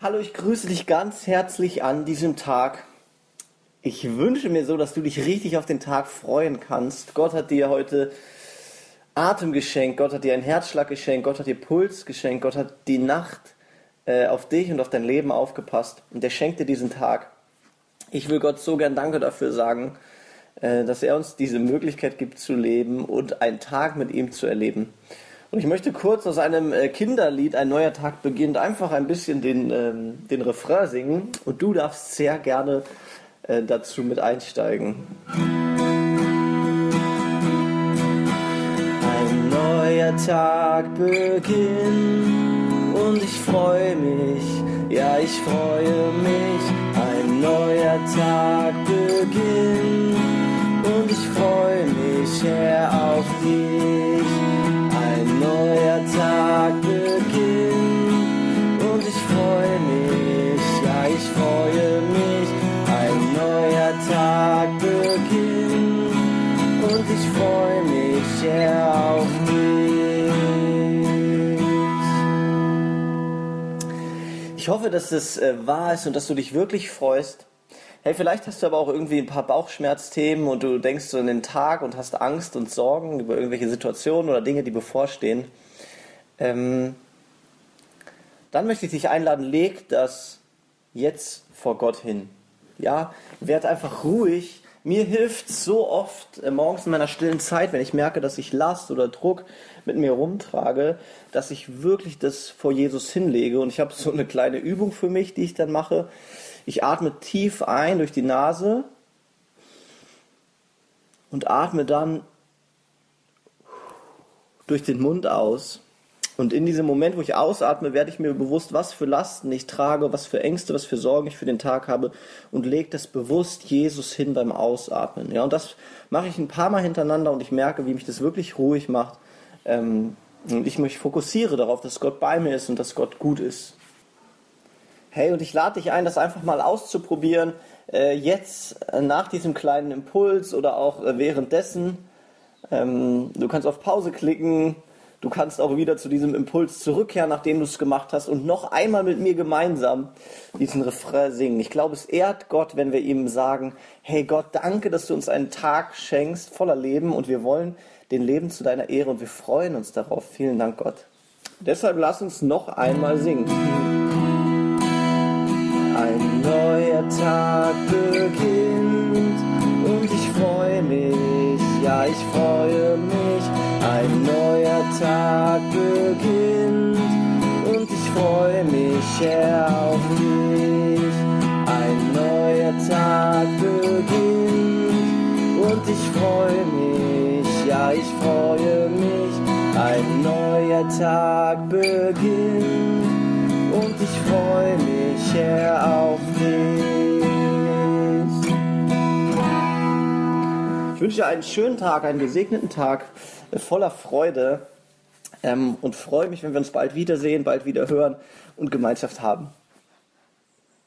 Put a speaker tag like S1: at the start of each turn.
S1: Hallo, ich grüße dich ganz herzlich an diesem Tag. Ich wünsche mir so, dass du dich richtig auf den Tag freuen kannst. Gott hat dir heute Atem geschenkt, Gott hat dir einen Herzschlag geschenkt, Gott hat dir Puls geschenkt, Gott hat die Nacht äh, auf dich und auf dein Leben aufgepasst und er schenkt dir diesen Tag. Ich will Gott so gern Danke dafür sagen, äh, dass er uns diese Möglichkeit gibt zu leben und einen Tag mit ihm zu erleben. Und ich möchte kurz aus einem äh, Kinderlied Ein neuer Tag beginnt einfach ein bisschen den, ähm, den Refrain singen und du darfst sehr gerne äh, dazu mit einsteigen. Ein neuer Tag beginnt und ich freue mich, ja ich freue mich. Ein neuer Tag beginnt und ich freue mich, Herr, ich freue mich, ja auf dich. Ich hoffe, dass es äh, wahr ist und dass du dich wirklich freust. Hey, vielleicht hast du aber auch irgendwie ein paar Bauchschmerzthemen und du denkst so in den Tag und hast Angst und Sorgen über irgendwelche Situationen oder Dinge, die bevorstehen. Ähm, dann möchte ich dich einladen, leg das jetzt vor Gott hin. Ja, werd einfach ruhig. Mir hilft so oft äh, morgens in meiner stillen Zeit, wenn ich merke, dass ich Last oder Druck mit mir rumtrage, dass ich wirklich das vor Jesus hinlege. Und ich habe so eine kleine Übung für mich, die ich dann mache. Ich atme tief ein durch die Nase und atme dann durch den Mund aus. Und in diesem Moment, wo ich ausatme, werde ich mir bewusst, was für Lasten ich trage, was für Ängste, was für Sorgen ich für den Tag habe und lege das bewusst Jesus hin beim Ausatmen. Ja, und das mache ich ein paar Mal hintereinander und ich merke, wie mich das wirklich ruhig macht. Ähm, und ich mich fokussiere darauf, dass Gott bei mir ist und dass Gott gut ist. Hey, und ich lade dich ein, das einfach mal auszuprobieren. Äh, jetzt äh, nach diesem kleinen Impuls oder auch äh, währenddessen. Ähm, du kannst auf Pause klicken. Du kannst auch wieder zu diesem Impuls zurückkehren, nachdem du es gemacht hast und noch einmal mit mir gemeinsam diesen Refrain singen. Ich glaube, es ehrt Gott, wenn wir ihm sagen, hey Gott, danke, dass du uns einen Tag schenkst voller Leben und wir wollen den Leben zu deiner Ehre und wir freuen uns darauf. Vielen Dank, Gott. Deshalb lass uns noch einmal singen. Ein neuer Tag beginnt und ich freue mich, ja ich freue mich. Tag beginnt und ich freue mich, auf dich. Ein neuer Tag beginnt und ich freue mich, ja ich freue mich. Ein neuer Tag beginnt und ich freue mich, Herr, auf dich. Ich wünsche dir einen schönen Tag, einen gesegneten Tag äh, voller Freude und freue mich, wenn wir uns bald wiedersehen, bald wieder hören und Gemeinschaft haben.